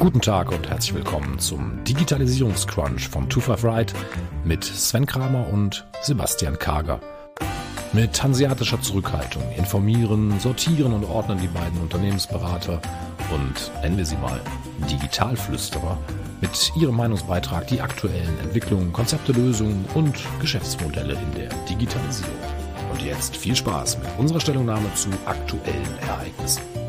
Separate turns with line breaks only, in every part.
Guten Tag und herzlich willkommen zum Digitalisierungscrunch von 25 Right mit Sven Kramer und Sebastian Kager. Mit hanseatischer Zurückhaltung informieren, sortieren und ordnen die beiden Unternehmensberater und nennen wir sie mal Digitalflüsterer mit ihrem Meinungsbeitrag die aktuellen Entwicklungen, Konzepte, Lösungen und Geschäftsmodelle in der Digitalisierung. Und jetzt viel Spaß mit unserer Stellungnahme zu aktuellen Ereignissen.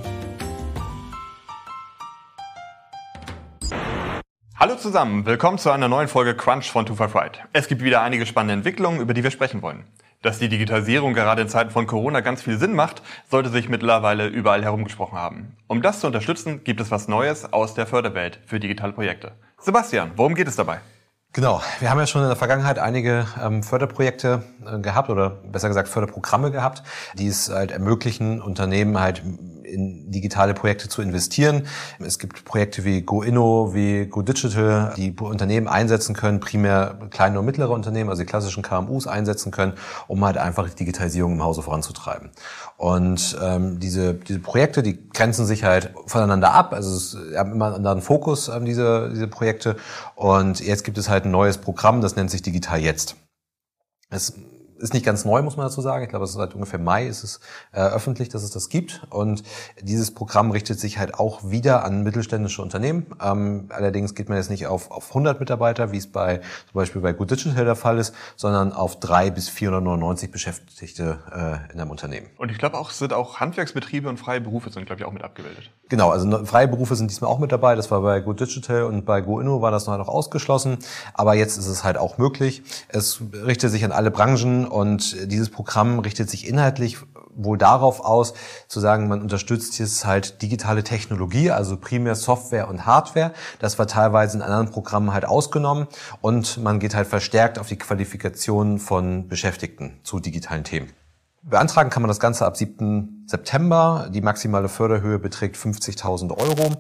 Hallo zusammen, willkommen zu einer neuen Folge Crunch von 25 Right. Es gibt wieder einige spannende Entwicklungen, über die wir sprechen wollen. Dass die Digitalisierung gerade in Zeiten von Corona ganz viel Sinn macht, sollte sich mittlerweile überall herumgesprochen haben. Um das zu unterstützen, gibt es was Neues aus der Förderwelt für digitale Projekte. Sebastian, worum geht es dabei?
Genau, wir haben ja schon in der Vergangenheit einige ähm, Förderprojekte äh, gehabt oder besser gesagt Förderprogramme gehabt, die es halt ermöglichen, Unternehmen halt in digitale Projekte zu investieren. Es gibt Projekte wie GoInno, wie GoDigital, die Unternehmen einsetzen können, primär kleine und mittlere Unternehmen, also die klassischen KMUs einsetzen können, um halt einfach die Digitalisierung im Hause voranzutreiben. Und ähm, diese, diese Projekte, die grenzen sich halt voneinander ab. Also es haben immer einen anderen Fokus, ähm, diese, diese Projekte. Und jetzt gibt es halt ein neues Programm, das nennt sich Digital Jetzt. Es ist nicht ganz neu, muss man dazu sagen. Ich glaube, seit ungefähr Mai ist es äh, öffentlich, dass es das gibt. Und dieses Programm richtet sich halt auch wieder an mittelständische Unternehmen. Ähm, allerdings geht man jetzt nicht auf, auf 100 Mitarbeiter, wie es bei zum Beispiel bei Good Digital der Fall ist, sondern auf drei bis 499 Beschäftigte äh, in einem Unternehmen.
Und ich glaube auch, es sind auch Handwerksbetriebe und freie Berufe sind, glaube ich, auch mit abgebildet.
Genau, also freie Berufe sind diesmal auch mit dabei. Das war bei Good Digital und bei GoInno war das noch ausgeschlossen. Aber jetzt ist es halt auch möglich. Es richtet sich an alle Branchen und dieses Programm richtet sich inhaltlich wohl darauf aus, zu sagen, man unterstützt jetzt halt digitale Technologie, also primär Software und Hardware. Das war teilweise in anderen Programmen halt ausgenommen und man geht halt verstärkt auf die Qualifikation von Beschäftigten zu digitalen Themen. Beantragen kann man das Ganze ab 7. September. Die maximale Förderhöhe beträgt 50.000 Euro.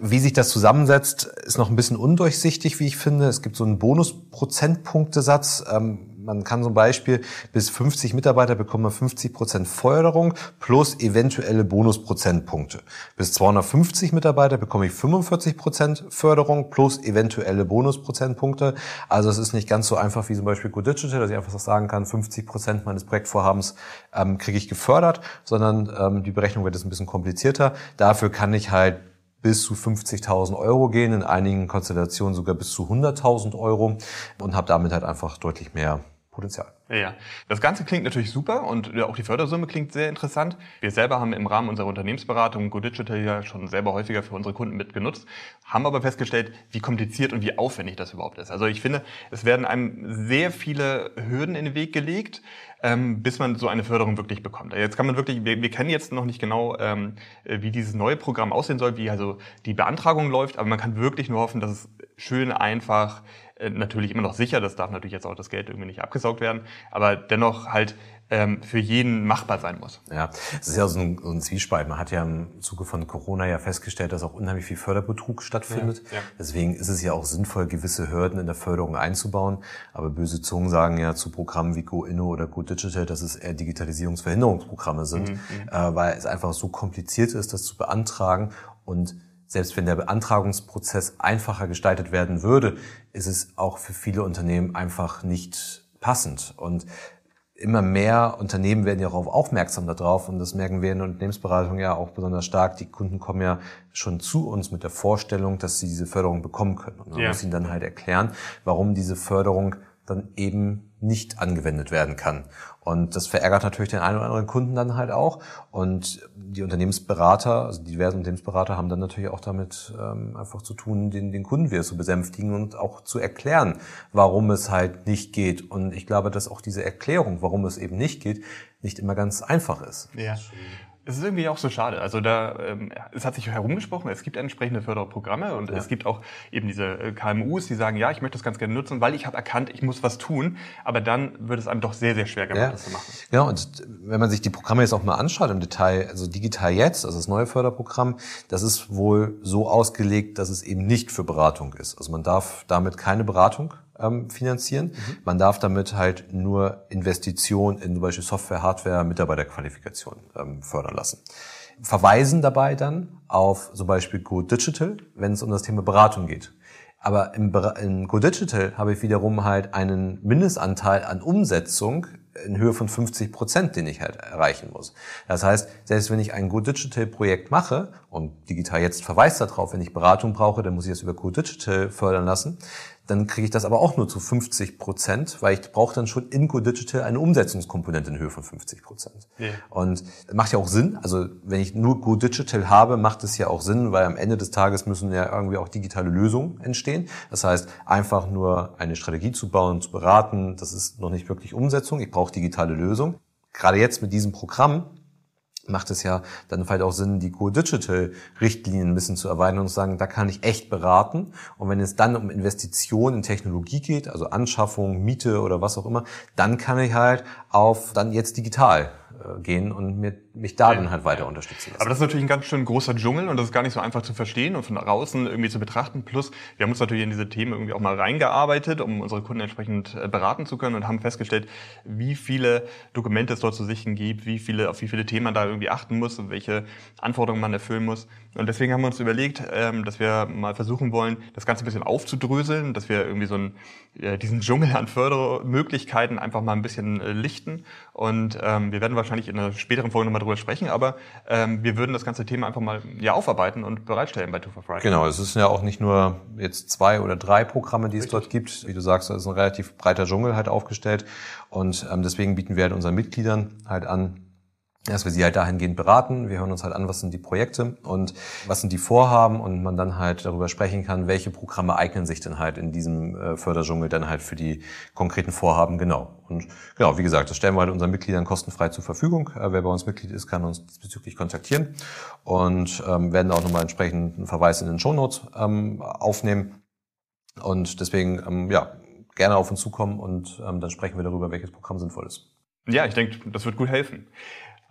Wie sich das zusammensetzt, ist noch ein bisschen undurchsichtig, wie ich finde. Es gibt so einen Bonusprozentpunktesatz. Ähm, man kann zum Beispiel bis 50 Mitarbeiter bekommen 50 Prozent Förderung plus eventuelle Bonusprozentpunkte. Bis 250 Mitarbeiter bekomme ich 45 Prozent Förderung plus eventuelle Bonusprozentpunkte. Also es ist nicht ganz so einfach wie zum Beispiel Good Digital, dass ich einfach sagen kann, 50 Prozent meines Projektvorhabens ähm, kriege ich gefördert, sondern ähm, die Berechnung wird jetzt ein bisschen komplizierter. Dafür kann ich halt bis zu 50.000 Euro gehen, in einigen Konstellationen sogar bis zu 100.000 Euro und habe damit halt einfach deutlich mehr Potenzial.
Ja, das Ganze klingt natürlich super und auch die Fördersumme klingt sehr interessant. Wir selber haben im Rahmen unserer Unternehmensberatung GoDigital ja schon selber häufiger für unsere Kunden mitgenutzt, haben aber festgestellt, wie kompliziert und wie aufwendig das überhaupt ist. Also ich finde, es werden einem sehr viele Hürden in den Weg gelegt, ähm, bis man so eine Förderung wirklich bekommt. Jetzt kann man wirklich, wir, wir kennen jetzt noch nicht genau, ähm, wie dieses neue Programm aussehen soll, wie also die Beantragung läuft, aber man kann wirklich nur hoffen, dass es schön einfach natürlich immer noch sicher, das darf natürlich jetzt auch das Geld irgendwie nicht abgesaugt werden, aber dennoch halt ähm, für jeden machbar sein muss.
Ja, es ist ja so ein, so ein Zwiespalt. Man hat ja im Zuge von Corona ja festgestellt, dass auch unheimlich viel Förderbetrug stattfindet. Ja, ja. Deswegen ist es ja auch sinnvoll, gewisse Hürden in der Förderung einzubauen. Aber böse Zungen sagen ja zu Programmen wie GoInno oder GoDigital, dass es eher Digitalisierungsverhinderungsprogramme sind, mhm, mhm. äh, weil es einfach so kompliziert ist, das zu beantragen und selbst wenn der Beantragungsprozess einfacher gestaltet werden würde, ist es auch für viele Unternehmen einfach nicht passend. Und immer mehr Unternehmen werden ja darauf aufmerksam darauf und das merken wir in der Unternehmensberatung ja auch besonders stark. Die Kunden kommen ja schon zu uns mit der Vorstellung, dass sie diese Förderung bekommen können. Und man ja. muss ihnen dann halt erklären, warum diese Förderung dann eben nicht angewendet werden kann. Und das verärgert natürlich den einen oder anderen Kunden dann halt auch. Und die Unternehmensberater, also diverse Unternehmensberater haben dann natürlich auch damit ähm, einfach zu tun, den, den Kunden wieder zu besänftigen und auch zu erklären, warum es halt nicht geht. Und ich glaube, dass auch diese Erklärung, warum es eben nicht geht, nicht immer ganz einfach ist.
Ja. Es ist irgendwie auch so schade. Also da, ähm, es hat sich herumgesprochen, es gibt entsprechende Förderprogramme und ja. es gibt auch eben diese äh, KMUs, die sagen, ja, ich möchte das ganz gerne nutzen, weil ich habe erkannt, ich muss was tun. Aber dann wird es einem doch sehr, sehr schwer gemacht, ja. das zu machen.
Ja, und wenn man sich die Programme jetzt auch mal anschaut im Detail, also digital jetzt, also das neue Förderprogramm, das ist wohl so ausgelegt, dass es eben nicht für Beratung ist. Also man darf damit keine Beratung ähm, finanzieren. Mhm. Man darf damit halt nur Investitionen in zum Beispiel Software, Hardware, Mitarbeiterqualifikation ähm, fördern lassen. Verweisen dabei dann auf zum Beispiel Go Digital, wenn es um das Thema Beratung geht. Aber im, im Go Digital habe ich wiederum halt einen Mindestanteil an Umsetzung in Höhe von 50 Prozent, den ich halt erreichen muss. Das heißt, selbst wenn ich ein Go Digital Projekt mache und digital jetzt verweist darauf, wenn ich Beratung brauche, dann muss ich das über Go Digital fördern lassen, dann kriege ich das aber auch nur zu 50 Prozent, weil ich brauche dann schon in Go Digital eine Umsetzungskomponente in Höhe von 50 Prozent. Yeah. Und macht ja auch Sinn. Also wenn ich nur Go Digital habe, macht es ja auch Sinn, weil am Ende des Tages müssen ja irgendwie auch digitale Lösungen entstehen. Das heißt, einfach nur eine Strategie zu bauen, zu beraten, das ist noch nicht wirklich Umsetzung. Ich brauche digitale Lösungen. Gerade jetzt mit diesem Programm macht es ja dann vielleicht auch Sinn, die Core Digital Richtlinien ein bisschen zu erweitern und zu sagen, da kann ich echt beraten. Und wenn es dann um Investitionen in Technologie geht, also Anschaffung, Miete oder was auch immer, dann kann ich halt auf dann jetzt digital gehen und mir, mich da dann halt weiter unterstützen lassen.
Aber das ist natürlich ein ganz schön großer Dschungel und das ist gar nicht so einfach zu verstehen und von außen irgendwie zu betrachten. Plus, wir haben uns natürlich in diese Themen irgendwie auch mal reingearbeitet, um unsere Kunden entsprechend äh, beraten zu können und haben festgestellt, wie viele Dokumente es dort zu sichten gibt, wie viele, auf wie viele Themen man da irgendwie achten muss und welche Anforderungen man erfüllen muss. Und deswegen haben wir uns überlegt, ähm, dass wir mal versuchen wollen, das Ganze ein bisschen aufzudröseln, dass wir irgendwie so einen, diesen Dschungel an Fördermöglichkeiten einfach mal ein bisschen äh, lichten. Und ähm, wir werden wahrscheinlich in einer späteren Folge nochmal drüber sprechen, aber ähm, wir würden das ganze Thema einfach mal ja, aufarbeiten und bereitstellen bei Two for Friday.
Genau, es ist ja auch nicht nur jetzt zwei oder drei Programme, die es Richtig. dort gibt. Wie du sagst, es ist ein relativ breiter Dschungel halt aufgestellt. Und ähm, deswegen bieten wir halt unseren Mitgliedern halt an, dass wir sie halt dahingehend beraten. Wir hören uns halt an, was sind die Projekte und was sind die Vorhaben und man dann halt darüber sprechen kann, welche Programme eignen sich denn halt in diesem äh, Förderdschungel dann halt für die konkreten Vorhaben genau. Und genau, wie gesagt, das stellen wir halt unseren Mitgliedern kostenfrei zur Verfügung. Äh, wer bei uns Mitglied ist, kann uns diesbezüglich kontaktieren und ähm, werden auch nochmal entsprechend einen Verweis in den Shownotes ähm, aufnehmen. Und deswegen, ähm, ja, gerne auf uns zukommen und ähm, dann sprechen wir darüber, welches Programm sinnvoll ist.
Ja, ich denke, das wird gut helfen.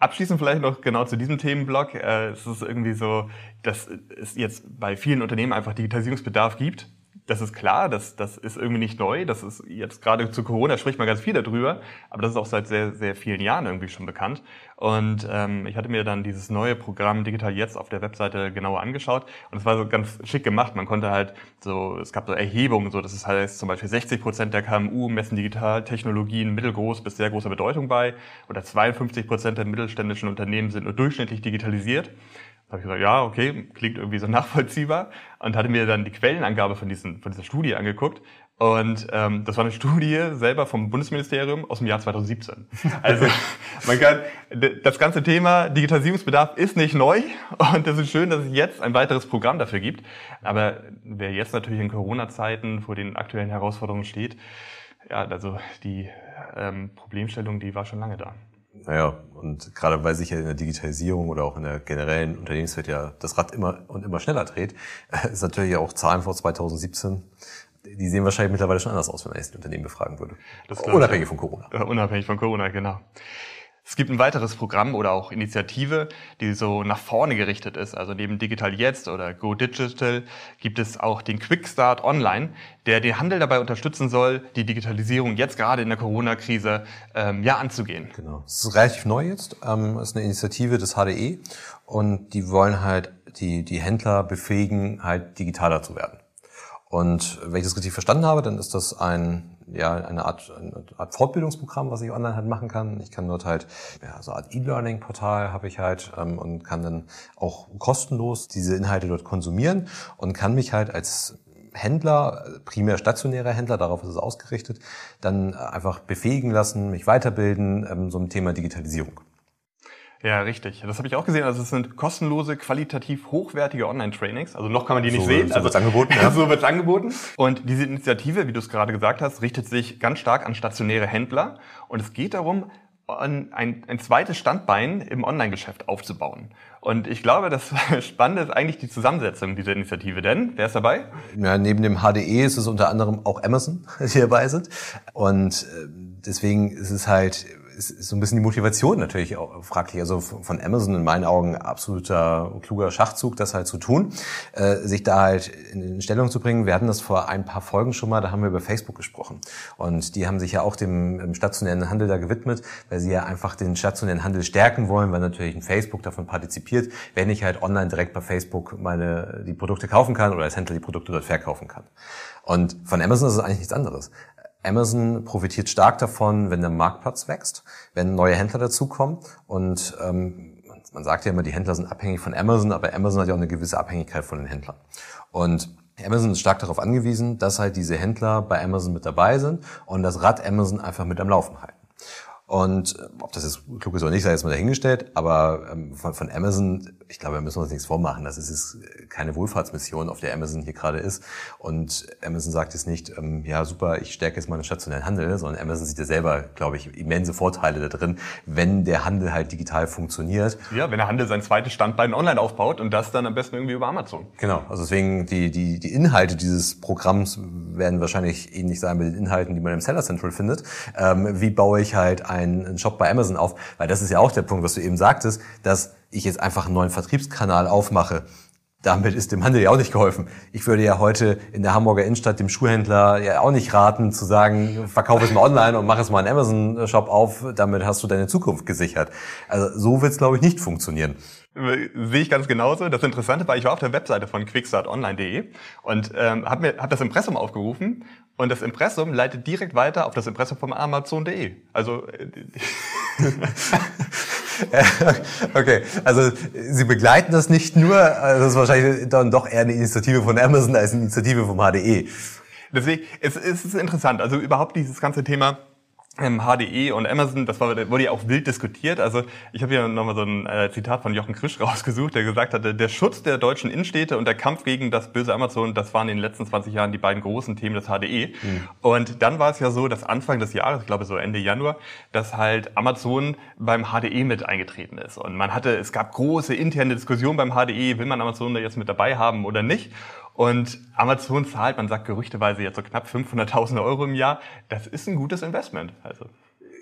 Abschließend vielleicht noch genau zu diesem Themenblock. Äh, es ist irgendwie so, dass es jetzt bei vielen Unternehmen einfach Digitalisierungsbedarf gibt das ist klar, das, das ist irgendwie nicht neu. Das ist jetzt gerade zu Corona spricht man ganz viel darüber, aber das ist auch seit sehr, sehr vielen Jahren irgendwie schon bekannt. Und ähm, ich hatte mir dann dieses neue Programm Digital Jetzt auf der Webseite genauer angeschaut und es war so ganz schick gemacht. Man konnte halt so, es gab so Erhebungen, so das heißt zum Beispiel 60 Prozent der KMU messen Digitaltechnologien mittelgroß bis sehr großer Bedeutung bei oder 52 Prozent der mittelständischen Unternehmen sind nur durchschnittlich digitalisiert habe ich gesagt, ja, okay, klingt irgendwie so nachvollziehbar und hatte mir dann die Quellenangabe von, diesen, von dieser Studie angeguckt. Und ähm, das war eine Studie selber vom Bundesministerium aus dem Jahr 2017. Also man kann das ganze Thema Digitalisierungsbedarf ist nicht neu und es ist schön, dass es jetzt ein weiteres Programm dafür gibt. Aber wer jetzt natürlich in Corona-Zeiten vor den aktuellen Herausforderungen steht, ja, also die ähm, Problemstellung, die war schon lange da.
Naja, und gerade weil sich ja in der Digitalisierung oder auch in der generellen Unternehmenswelt ja das Rad immer und immer schneller dreht, ist natürlich auch Zahlen vor 2017 die sehen wahrscheinlich mittlerweile schon anders aus, wenn man jetzt die Unternehmen befragen würde.
unabhängig von Corona. Unabhängig von Corona, genau. Es gibt ein weiteres Programm oder auch Initiative, die so nach vorne gerichtet ist. Also neben Digital Jetzt oder Go Digital gibt es auch den Quick Start Online, der den Handel dabei unterstützen soll, die Digitalisierung jetzt gerade in der Corona-Krise ähm, ja anzugehen.
Genau. Es ist relativ neu jetzt. Ähm, es ist eine Initiative des HDE und die wollen halt die, die Händler befähigen, halt digitaler zu werden. Und wenn ich das richtig verstanden habe, dann ist das ein ja, eine Art, eine Art Fortbildungsprogramm, was ich online halt machen kann. Ich kann dort halt, ja, so eine Art E-Learning-Portal habe ich halt ähm, und kann dann auch kostenlos diese Inhalte dort konsumieren und kann mich halt als Händler, primär stationärer Händler, darauf ist es ausgerichtet, dann einfach befähigen lassen, mich weiterbilden, ähm, so ein Thema Digitalisierung.
Ja, richtig. Das habe ich auch gesehen. Also es sind kostenlose, qualitativ hochwertige Online-Trainings. Also noch kann man die nicht so, sehen.
So
also,
wird's angeboten. Ja.
so wird's angeboten. Und diese Initiative, wie du es gerade gesagt hast, richtet sich ganz stark an stationäre Händler. Und es geht darum, ein, ein, ein zweites Standbein im Online-Geschäft aufzubauen. Und ich glaube, das Spannende ist eigentlich die Zusammensetzung dieser Initiative. Denn, wer ist dabei?
Ja, neben dem HDE ist es unter anderem auch Amazon, die dabei sind. Und äh, deswegen ist es halt ist, ist so ein bisschen die Motivation natürlich auch fraglich. Also von Amazon in meinen Augen absoluter kluger Schachzug, das halt zu tun, äh, sich da halt in Stellung zu bringen. Wir hatten das vor ein paar Folgen schon mal, da haben wir über Facebook gesprochen. Und die haben sich ja auch dem stationären Handel da gewidmet, weil sie ja einfach den stationären Handel stärken wollen, weil natürlich ein Facebook davon partizipiert, wenn ich halt online direkt bei Facebook meine die Produkte kaufen kann oder als Händler die Produkte dort verkaufen kann. Und von Amazon ist es eigentlich nichts anderes. Amazon profitiert stark davon, wenn der Marktplatz wächst, wenn neue Händler dazukommen und ähm, man sagt ja immer, die Händler sind abhängig von Amazon, aber Amazon hat ja auch eine gewisse Abhängigkeit von den Händlern. Und Amazon ist stark darauf angewiesen, dass halt diese Händler bei Amazon mit dabei sind und das Rad Amazon einfach mit am Laufen halten. Und äh, ob das jetzt klug ist oder nicht, sei jetzt mal dahingestellt, aber ähm, von, von Amazon, ich glaube, da müssen wir uns nichts vormachen. Das ist keine Wohlfahrtsmission, auf der Amazon hier gerade ist. Und Amazon sagt jetzt nicht, ähm, ja super, ich stärke jetzt meinen stationären Handel, sondern Amazon sieht ja selber, glaube ich, immense Vorteile da drin, wenn der Handel halt digital funktioniert.
Ja, wenn der Handel sein zweites Standbein online aufbaut und das dann am besten irgendwie über Amazon.
Genau, also deswegen die, die, die Inhalte dieses Programms werden wahrscheinlich ähnlich sein mit den Inhalten, die man im Seller Central findet. Ähm, wie baue ich halt einen Shop bei Amazon auf? Weil das ist ja auch der Punkt, was du eben sagtest, dass ich jetzt einfach einen neuen Vertriebskanal aufmache. Damit ist dem Handel ja auch nicht geholfen. Ich würde ja heute in der Hamburger Innenstadt dem Schuhhändler ja auch nicht raten, zu sagen, verkaufe es mal online und mach es mal einen Amazon-Shop auf, damit hast du deine Zukunft gesichert. Also so wird es, glaube ich, nicht funktionieren.
Sehe ich ganz genauso. Das Interessante war, ich war auf der Webseite von quickstartonline.de und ähm, habe mir hab das Impressum aufgerufen und das Impressum leitet direkt weiter auf das Impressum von Amazon.de. Also äh,
okay, also Sie begleiten das nicht nur, also das ist wahrscheinlich dann doch eher eine Initiative von Amazon als eine Initiative vom HDE.
Deswegen, es, es ist interessant, also überhaupt dieses ganze Thema HDE und Amazon, das war, wurde ja auch wild diskutiert. Also ich habe hier nochmal so ein äh, Zitat von Jochen Krisch rausgesucht, der gesagt hatte, der Schutz der deutschen Innenstädte und der Kampf gegen das böse Amazon, das waren in den letzten 20 Jahren die beiden großen Themen des HDE. Mhm. Und dann war es ja so, dass Anfang des Jahres, ich glaube so Ende Januar, dass halt Amazon beim HDE mit eingetreten ist. Und man hatte, es gab große interne Diskussionen beim HDE, will man Amazon da jetzt mit dabei haben oder nicht? Und Amazon zahlt, man sagt gerüchteweise jetzt so knapp 500.000 Euro im Jahr. Das ist ein gutes Investment. Also.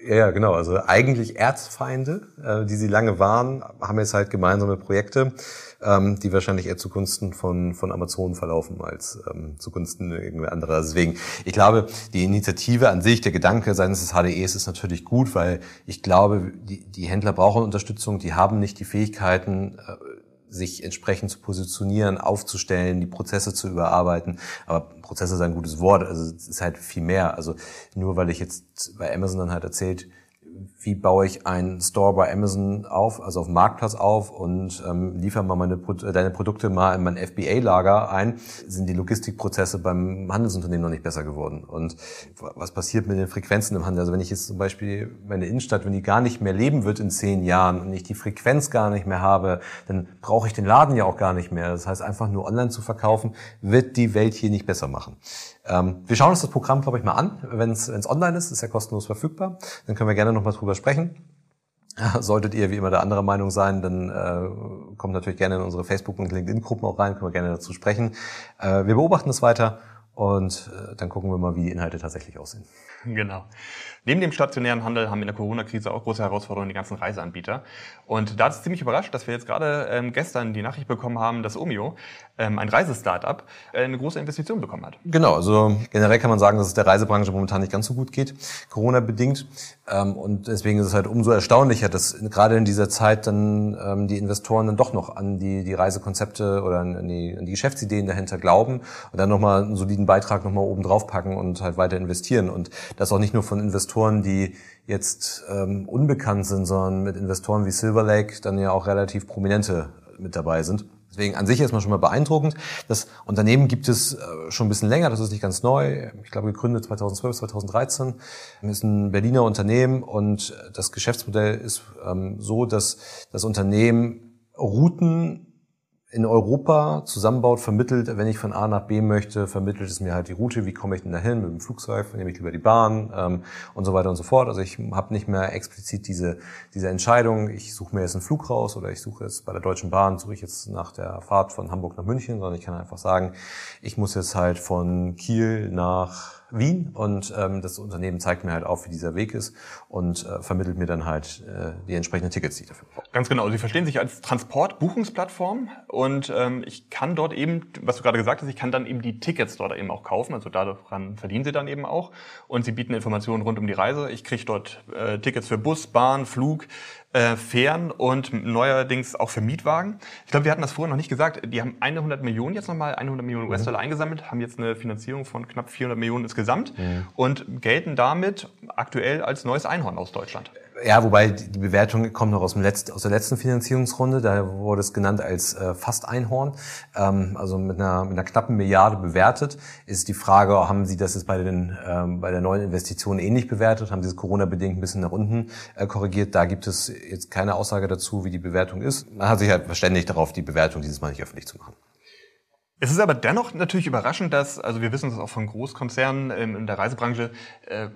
Ja, genau. Also eigentlich Erzfeinde, äh, die sie lange waren, haben jetzt halt gemeinsame Projekte, ähm, die wahrscheinlich eher zugunsten von, von Amazon verlaufen als ähm, zugunsten irgendwer anderer. Deswegen, ich glaube, die Initiative an sich, der Gedanke seines des HDEs ist natürlich gut, weil ich glaube, die, die Händler brauchen Unterstützung, die haben nicht die Fähigkeiten, äh, sich entsprechend zu positionieren, aufzustellen, die Prozesse zu überarbeiten. Aber Prozesse ist ein gutes Wort, also es ist halt viel mehr. Also nur weil ich jetzt bei Amazon dann halt erzählt, wie baue ich einen Store bei Amazon auf, also auf dem Marktplatz auf und ähm, liefere mal meine, deine Produkte mal in mein FBA-Lager ein, sind die Logistikprozesse beim Handelsunternehmen noch nicht besser geworden. Und was passiert mit den Frequenzen im Handel? Also wenn ich jetzt zum Beispiel meine Innenstadt, wenn die gar nicht mehr leben wird in zehn Jahren und ich die Frequenz gar nicht mehr habe, dann brauche ich den Laden ja auch gar nicht mehr. Das heißt, einfach nur online zu verkaufen, wird die Welt hier nicht besser machen. Ähm, wir schauen uns das Programm, glaube ich, mal an, wenn es online ist, ist ja kostenlos verfügbar. Dann können wir gerne nochmal drüber sprechen. Solltet ihr wie immer der andere Meinung sein, dann äh, kommt natürlich gerne in unsere Facebook- und LinkedIn-Gruppen auch rein, können wir gerne dazu sprechen. Äh, wir beobachten es weiter und äh, dann gucken wir mal, wie die Inhalte tatsächlich aussehen.
Genau. Neben dem stationären Handel haben in der Corona-Krise auch große Herausforderungen die ganzen Reiseanbieter. Und da ist es ziemlich überrascht, dass wir jetzt gerade ähm, gestern die Nachricht bekommen haben, dass Omio, ähm, ein Reisestartup, äh, eine große Investition bekommen hat.
Genau, also generell kann man sagen, dass es der Reisebranche momentan nicht ganz so gut geht, Corona-bedingt. Ähm, und deswegen ist es halt umso erstaunlicher, dass gerade in dieser Zeit dann ähm, die Investoren dann doch noch an die, die Reisekonzepte oder an die, an die Geschäftsideen dahinter glauben und dann nochmal einen soliden Beitrag nochmal oben drauf packen und halt weiter investieren. Und das auch nicht nur von Investoren Investoren, die jetzt ähm, unbekannt sind, sondern mit Investoren wie Silver Lake dann ja auch relativ prominente mit dabei sind. Deswegen an sich erstmal schon mal beeindruckend. Das Unternehmen gibt es äh, schon ein bisschen länger, das ist nicht ganz neu. Ich glaube gegründet 2012, 2013. Es ist ein Berliner Unternehmen und das Geschäftsmodell ist ähm, so, dass das Unternehmen Routen in Europa zusammenbaut, vermittelt, wenn ich von A nach B möchte, vermittelt es mir halt die Route, wie komme ich denn dahin mit dem Flugzeug, nehme ich lieber die Bahn ähm, und so weiter und so fort. Also ich habe nicht mehr explizit diese, diese Entscheidung, ich suche mir jetzt einen Flug raus oder ich suche jetzt bei der Deutschen Bahn, suche ich jetzt nach der Fahrt von Hamburg nach München, sondern ich kann einfach sagen, ich muss jetzt halt von Kiel nach Wien und ähm, das Unternehmen zeigt mir halt auf, wie dieser Weg ist und äh, vermittelt mir dann halt äh, die entsprechenden Tickets, die ich dafür brauche.
Ganz genau. Sie verstehen sich als Transportbuchungsplattform und ähm, ich kann dort eben, was du gerade gesagt hast, ich kann dann eben die Tickets dort eben auch kaufen. Also daran verdienen sie dann eben auch und sie bieten Informationen rund um die Reise. Ich kriege dort äh, Tickets für Bus, Bahn, Flug, äh, Fähren und neuerdings auch für Mietwagen. Ich glaube, wir hatten das vorher noch nicht gesagt. Die haben 100 Millionen jetzt nochmal, 100 Millionen mhm. US-Dollar eingesammelt, haben jetzt eine Finanzierung von knapp 400 Millionen insgesamt mhm. und gelten damit aktuell als neues Einhorn aus Deutschland.
Ja, wobei die Bewertung kommt noch aus, dem letzten, aus der letzten Finanzierungsrunde. Da wurde es genannt als äh, fast Einhorn, ähm, also mit einer, mit einer knappen Milliarde bewertet. Ist die Frage, haben Sie das jetzt bei, den, ähm, bei der neuen Investition ähnlich bewertet? Haben Sie es Corona-bedingt ein bisschen nach unten äh, korrigiert? Da gibt es jetzt keine Aussage dazu, wie die Bewertung ist. Man hat sich halt verständigt darauf, die Bewertung dieses Mal nicht öffentlich zu machen.
Es ist aber dennoch natürlich überraschend, dass, also wir wissen es auch von Großkonzernen in der Reisebranche, äh,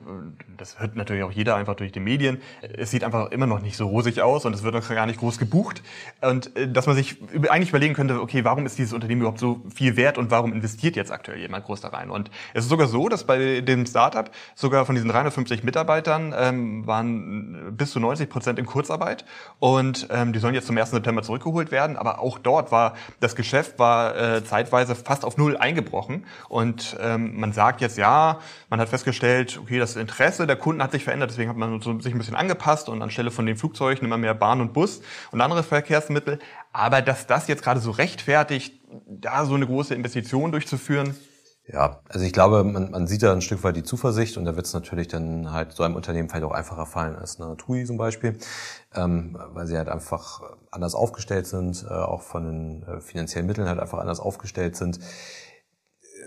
das hört natürlich auch jeder einfach durch die Medien, es sieht einfach immer noch nicht so rosig aus und es wird noch gar nicht groß gebucht. Und äh, dass man sich eigentlich überlegen könnte, okay, warum ist dieses Unternehmen überhaupt so viel wert und warum investiert jetzt aktuell jemand groß da rein? Und es ist sogar so, dass bei dem Startup sogar von diesen 350 Mitarbeitern ähm, waren bis zu 90 Prozent in Kurzarbeit und ähm, die sollen jetzt zum 1. September zurückgeholt werden. Aber auch dort war das Geschäft war äh, zeitweise zeitweise fast auf Null eingebrochen. Und ähm, man sagt jetzt, ja, man hat festgestellt, okay, das Interesse der Kunden hat sich verändert, deswegen hat man so sich ein bisschen angepasst und anstelle von den Flugzeugen immer mehr Bahn und Bus und andere Verkehrsmittel. Aber dass das jetzt gerade so rechtfertigt, da so eine große Investition durchzuführen,
ja, also ich glaube, man, man sieht da ein Stück weit die Zuversicht und da wird es natürlich dann halt so einem Unternehmen vielleicht auch einfacher fallen als eine TUI zum Beispiel, ähm, weil sie halt einfach anders aufgestellt sind, äh, auch von den äh, finanziellen Mitteln halt einfach anders aufgestellt sind.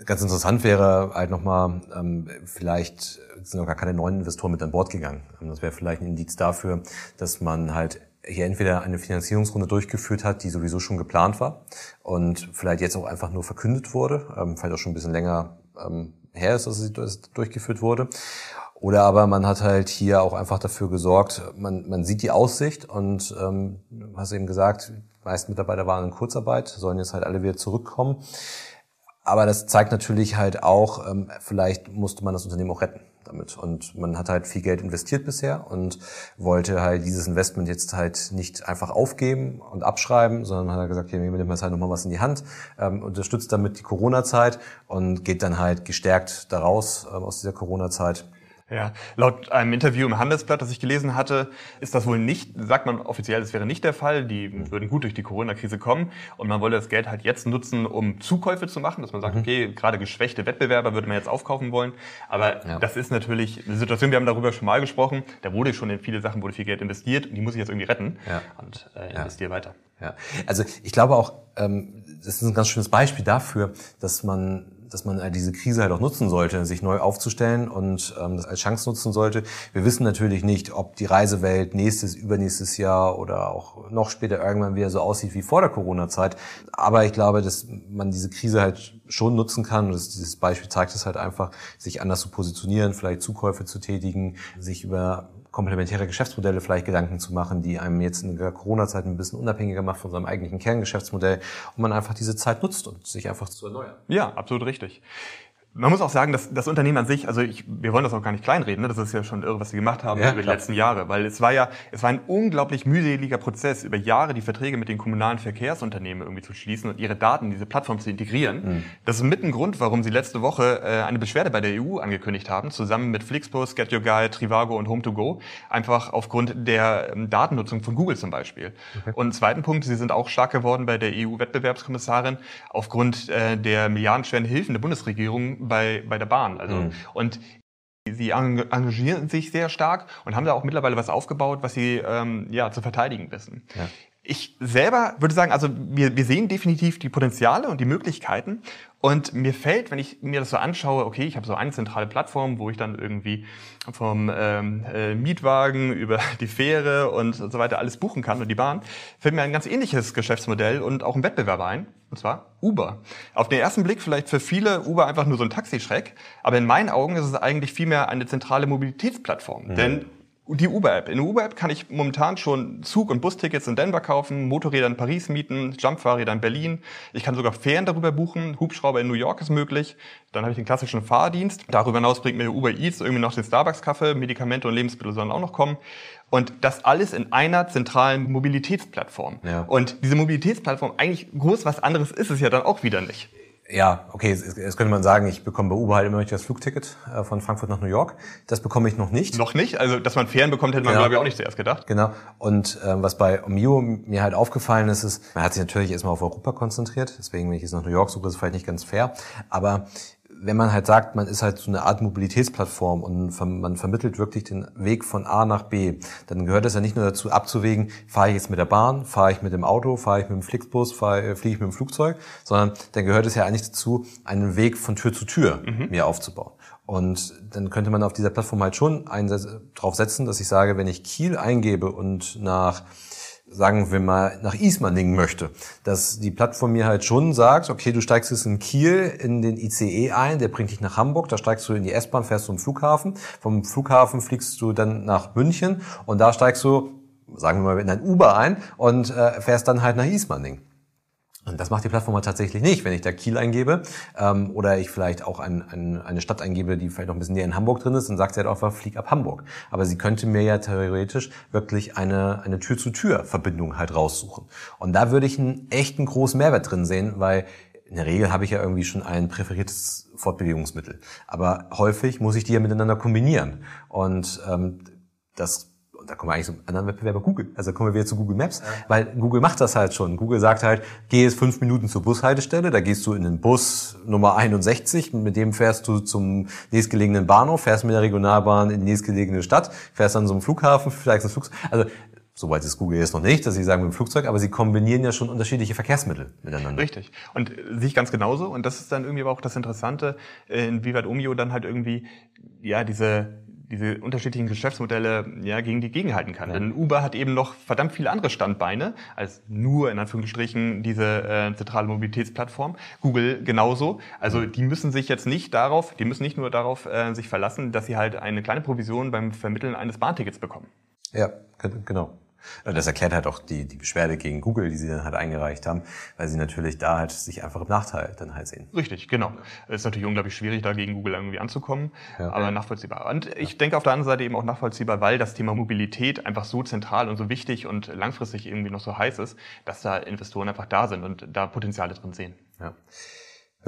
Ganz interessant wäre halt nochmal, ähm, vielleicht sind noch gar keine neuen Investoren mit an Bord gegangen. Das wäre vielleicht ein Indiz dafür, dass man halt hier entweder eine Finanzierungsrunde durchgeführt hat, die sowieso schon geplant war und vielleicht jetzt auch einfach nur verkündet wurde, ähm, vielleicht auch schon ein bisschen länger ähm, her ist, dass sie durchgeführt wurde. Oder aber man hat halt hier auch einfach dafür gesorgt, man, man sieht die Aussicht und ähm, hast eben gesagt, die meisten Mitarbeiter waren in Kurzarbeit, sollen jetzt halt alle wieder zurückkommen. Aber das zeigt natürlich halt auch, ähm, vielleicht musste man das Unternehmen auch retten damit. Und man hat halt viel Geld investiert bisher und wollte halt dieses Investment jetzt halt nicht einfach aufgeben und abschreiben, sondern hat er gesagt, hier, wir nehmen jetzt halt nochmal was in die Hand, ähm, unterstützt damit die Corona-Zeit und geht dann halt gestärkt daraus ähm, aus dieser Corona-Zeit.
Ja, laut einem Interview im Handelsblatt, das ich gelesen hatte, ist das wohl nicht, sagt man offiziell, das wäre nicht der Fall. Die würden gut durch die Corona-Krise kommen und man wolle das Geld halt jetzt nutzen, um Zukäufe zu machen, dass man sagt, mhm. okay, gerade geschwächte Wettbewerber würde man jetzt aufkaufen wollen. Aber ja. das ist natürlich eine Situation, wir haben darüber schon mal gesprochen, da wurde schon in viele Sachen wurde viel Geld investiert und die muss ich jetzt irgendwie retten ja. und äh, investiere ja. weiter.
Ja, also ich glaube auch, ähm, das ist ein ganz schönes Beispiel dafür, dass man dass man halt diese Krise halt auch nutzen sollte, sich neu aufzustellen und ähm, das als Chance nutzen sollte. Wir wissen natürlich nicht, ob die Reisewelt nächstes, übernächstes Jahr oder auch noch später irgendwann wieder so aussieht wie vor der Corona-Zeit. Aber ich glaube, dass man diese Krise halt schon nutzen kann. Und das, dieses Beispiel zeigt es halt einfach, sich anders zu positionieren, vielleicht Zukäufe zu tätigen, sich über komplementäre Geschäftsmodelle vielleicht Gedanken zu machen, die einem jetzt in der Corona-Zeit ein bisschen unabhängiger macht von seinem eigentlichen Kerngeschäftsmodell und man einfach diese Zeit nutzt und sich einfach zu erneuern.
Ja, absolut richtig. Man muss auch sagen, dass das Unternehmen an sich, also ich, wir wollen das auch gar nicht kleinreden, ne? das ist ja schon irre, was sie gemacht haben ja, über die klar. letzten Jahre, weil es war ja, es war ein unglaublich mühseliger Prozess, über Jahre die Verträge mit den kommunalen Verkehrsunternehmen irgendwie zu schließen und ihre Daten in diese Plattform zu integrieren. Mhm. Das ist mit ein Grund, warum sie letzte Woche äh, eine Beschwerde bei der EU angekündigt haben, zusammen mit Flixbus, Get Your Guide, Trivago und Home2Go, einfach aufgrund der ähm, Datennutzung von Google zum Beispiel. Okay. Und zweiten Punkt, sie sind auch stark geworden bei der EU-Wettbewerbskommissarin aufgrund äh, der milliardenschweren Hilfen der Bundesregierung bei, bei der Bahn. Also, mhm. und sie engagieren sich sehr stark und haben da auch mittlerweile was aufgebaut, was sie ähm, ja zu verteidigen wissen. Ja. Ich selber würde sagen, also wir, wir sehen definitiv die Potenziale und die Möglichkeiten. Und mir fällt, wenn ich mir das so anschaue, okay, ich habe so eine zentrale Plattform, wo ich dann irgendwie vom ähm, äh, Mietwagen über die Fähre und so weiter alles buchen kann und die Bahn, fällt mir ein ganz ähnliches Geschäftsmodell und auch ein Wettbewerber ein, und zwar Uber. Auf den ersten Blick vielleicht für viele Uber einfach nur so ein Taxischreck, aber in meinen Augen ist es eigentlich vielmehr eine zentrale Mobilitätsplattform. Mhm. Denn die Uber-App. In der Uber-App kann ich momentan schon Zug- und Bustickets in Denver kaufen, Motorräder in Paris mieten, Jumpfahrräder in Berlin. Ich kann sogar Fähren darüber buchen. Hubschrauber in New York ist möglich. Dann habe ich den klassischen Fahrdienst. Darüber hinaus bringt mir Uber Eats irgendwie noch den Starbucks-Kaffee. Medikamente und Lebensmittel sollen auch noch kommen. Und das alles in einer zentralen Mobilitätsplattform. Ja. Und diese Mobilitätsplattform, eigentlich groß was anderes ist es ja dann auch wieder nicht.
Ja, okay, jetzt, jetzt könnte man sagen, ich bekomme bei Uber halt immer noch das Flugticket äh, von Frankfurt nach New York. Das bekomme ich noch nicht.
Noch nicht? Also, dass man Fähren bekommt, hätte man, genau. glaube ich, auch nicht zuerst gedacht.
Genau. Und ähm, was bei Omio mir halt aufgefallen ist, ist, man hat sich natürlich erstmal auf Europa konzentriert. Deswegen, wenn ich jetzt nach New York suche, ist es vielleicht nicht ganz fair. Aber wenn man halt sagt, man ist halt so eine Art Mobilitätsplattform und man vermittelt wirklich den Weg von A nach B, dann gehört es ja nicht nur dazu abzuwägen, fahre ich jetzt mit der Bahn, fahre ich mit dem Auto, fahre ich mit dem Flixbus, fahre, äh, fliege ich mit dem Flugzeug, sondern dann gehört es ja eigentlich dazu, einen Weg von Tür zu Tür mhm. mir aufzubauen. Und dann könnte man auf dieser Plattform halt schon drauf setzen, dass ich sage, wenn ich Kiel eingebe und nach sagen wir mal, nach Ismaning möchte, dass die Plattform mir halt schon sagt, okay, du steigst jetzt in Kiel in den ICE ein, der bringt dich nach Hamburg, da steigst du in die S-Bahn, fährst zum Flughafen, vom Flughafen fliegst du dann nach München und da steigst du, sagen wir mal, in ein Uber ein und äh, fährst dann halt nach Ismaning. Und das macht die Plattform tatsächlich nicht. Wenn ich da Kiel eingebe ähm, oder ich vielleicht auch ein, ein, eine Stadt eingebe, die vielleicht noch ein bisschen näher in Hamburg drin ist, dann sagt sie halt einfach, flieg ab Hamburg. Aber sie könnte mir ja theoretisch wirklich eine, eine Tür-zu-Tür-Verbindung halt raussuchen. Und da würde ich einen echten großen Mehrwert drin sehen, weil in der Regel habe ich ja irgendwie schon ein präferiertes Fortbewegungsmittel. Aber häufig muss ich die ja miteinander kombinieren. Und ähm, das da kommen wir eigentlich zum anderen Wettbewerber Google. Also kommen wir wieder zu Google Maps, ja. weil Google macht das halt schon. Google sagt halt, geh jetzt fünf Minuten zur Bushaltestelle, da gehst du in den Bus Nummer 61, mit dem fährst du zum nächstgelegenen Bahnhof, fährst mit der Regionalbahn in die nächstgelegene Stadt, fährst dann zum Flughafen, vielleicht ins Flugzeug. Also Soweit ist Google jetzt noch nicht, dass sie sagen mit dem Flugzeug, aber sie kombinieren ja schon unterschiedliche Verkehrsmittel miteinander.
Richtig. Und sehe ich ganz genauso. Und das ist dann irgendwie aber auch das Interessante, inwieweit Umio dann halt irgendwie, ja, diese, diese unterschiedlichen Geschäftsmodelle ja, gegen die gegenhalten kann. Ja. Denn Uber hat eben noch verdammt viele andere Standbeine als nur in Anführungsstrichen diese äh, zentrale Mobilitätsplattform. Google genauso. Also die müssen sich jetzt nicht darauf, die müssen nicht nur darauf äh, sich verlassen, dass sie halt eine kleine Provision beim Vermitteln eines Bahntickets bekommen.
Ja, genau. Äh, das erklärt halt auch die, die Beschwerde gegen Google, die sie dann halt eingereicht haben, weil sie natürlich da halt sich einfach im Nachteil dann halt sehen.
Richtig, genau. Es ist natürlich unglaublich schwierig, da gegen Google irgendwie anzukommen, ja. aber nachvollziehbar. Und ich denke auf der anderen Seite eben auch nachvollziehbar, weil das Thema Mobilität einfach so zentral und so wichtig und langfristig irgendwie noch so heiß ist, dass da Investoren einfach da sind und da Potenziale drin sehen.
Ja.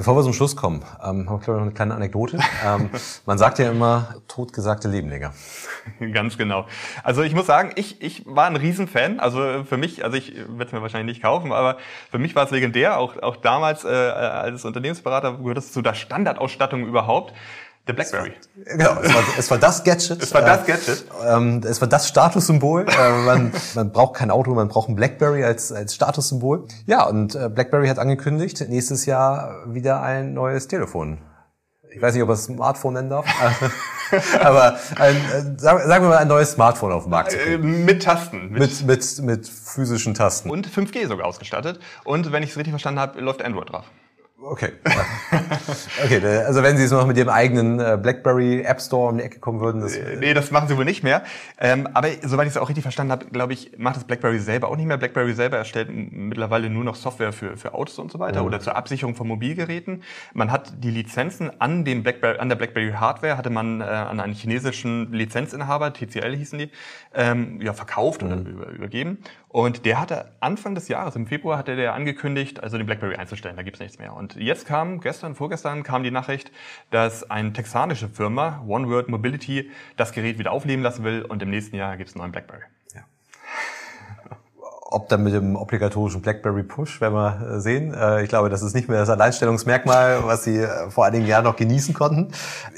Bevor wir zum Schluss kommen, ähm, habe ich glaube noch eine kleine Anekdote. ähm, man sagt ja immer, totgesagte leben länger.
Ganz genau. Also ich muss sagen, ich, ich war ein Riesenfan. Also für mich, also ich werde es mir wahrscheinlich nicht kaufen, aber für mich war es legendär. Auch, auch damals äh, als Unternehmensberater gehört es zu der Standardausstattung überhaupt. Der BlackBerry.
Genau, es war, es war das Gadget.
Es war das Gadget.
Ähm, es war das Statussymbol. äh, man, man braucht kein Auto, man braucht ein BlackBerry als, als Statussymbol. Ja, und äh, BlackBerry hat angekündigt, nächstes Jahr wieder ein neues Telefon. Ich weiß nicht, ob man es Smartphone nennen darf. aber ein, äh, sagen wir mal ein neues Smartphone auf dem Markt.
Äh, mit Tasten.
Mit, mit, mit, mit physischen Tasten.
Und 5G sogar ausgestattet. Und wenn ich es richtig verstanden habe, läuft Android drauf.
Okay. okay, also wenn Sie jetzt noch mit Ihrem eigenen äh, BlackBerry App Store um die Ecke kommen würden,
das äh, Nee, das machen Sie wohl nicht mehr. Ähm, aber soweit ich es auch richtig verstanden habe, glaube ich, macht das BlackBerry selber auch nicht mehr. BlackBerry selber erstellt mittlerweile nur noch Software für, für Autos und so weiter mhm. oder zur Absicherung von Mobilgeräten. Man hat die Lizenzen an dem BlackBerry, an der BlackBerry Hardware hatte man äh, an einen chinesischen Lizenzinhaber, TCL hießen die, ähm, ja, verkauft mhm. oder über, übergeben. Und der hatte Anfang des Jahres, im Februar, hatte der angekündigt, also den BlackBerry einzustellen, da gibt's nichts mehr. Und jetzt kam, gestern, vorgestern, kam die Nachricht, dass eine texanische Firma, One World Mobility, das Gerät wieder aufleben lassen will und im nächsten Jahr gibt's einen neuen BlackBerry. Ja.
Ob dann mit dem obligatorischen BlackBerry Push, werden wir äh, sehen. Äh, ich glaube, das ist nicht mehr das Alleinstellungsmerkmal, was sie äh, vor einigen Jahren noch genießen konnten.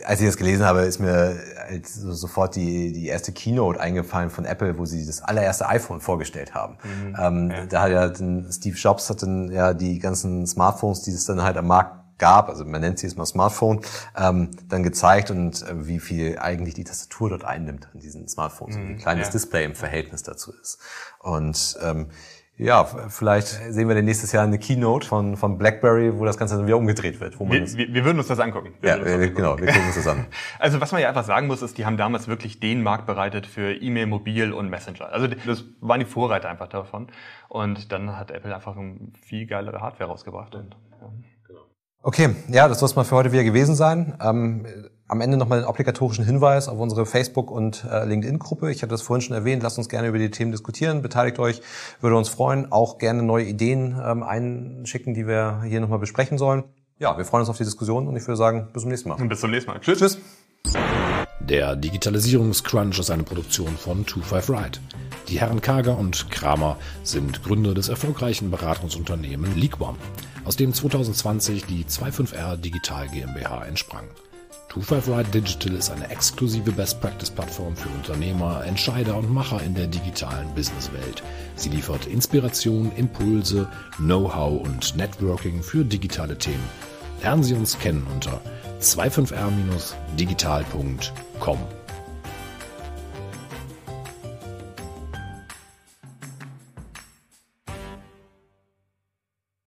Als ich das gelesen habe, ist mir halt sofort die, die erste Keynote eingefallen von Apple, wo sie das allererste iPhone vorgestellt haben. Mhm, ähm, ja. Da hat ja Steve Jobs hat dann ja die ganzen Smartphones, die es dann halt am Markt gab, also man nennt sie jetzt mal Smartphone, ähm, dann gezeigt und äh, wie viel eigentlich die Tastatur dort einnimmt an diesen Smartphones, mhm, wie klein ja. das Display im Verhältnis dazu ist. Und ähm, ja, vielleicht sehen wir dann nächstes Jahr eine Keynote von, von BlackBerry, wo das Ganze dann wieder umgedreht wird. Wo
man wir, wir, wir würden uns das angucken. Wir
ja, wir, angucken. genau, wir gucken uns das an.
Also was man ja einfach sagen muss, ist, die haben damals wirklich den Markt bereitet für E-Mail, Mobil und Messenger. Also das waren die Vorreiter einfach davon. Und dann hat Apple einfach eine viel geilere Hardware rausgebracht. Und, ja.
Okay, ja, das soll es mal für heute wieder gewesen sein. Ähm, am Ende nochmal den obligatorischen Hinweis auf unsere Facebook- und äh, LinkedIn-Gruppe. Ich hatte das vorhin schon erwähnt. Lasst uns gerne über die Themen diskutieren. Beteiligt euch, würde uns freuen. Auch gerne neue Ideen ähm, einschicken, die wir hier nochmal besprechen sollen. Ja, wir freuen uns auf die Diskussion und ich würde sagen, bis zum nächsten Mal.
Bis zum nächsten Mal. Tschüss. Tschüss.
Der Digitalisierungscrunch ist eine Produktion von 25 Ride. Die Herren Kager und Kramer sind Gründer des erfolgreichen Beratungsunternehmen Leagueone aus dem 2020 die 25R Digital GmbH entsprang. 25 Ride Digital ist eine exklusive Best-Practice-Plattform für Unternehmer, Entscheider und Macher in der digitalen Businesswelt. Sie liefert Inspiration, Impulse, Know-how und Networking für digitale Themen. Lernen Sie uns kennen unter 25r-digital.com.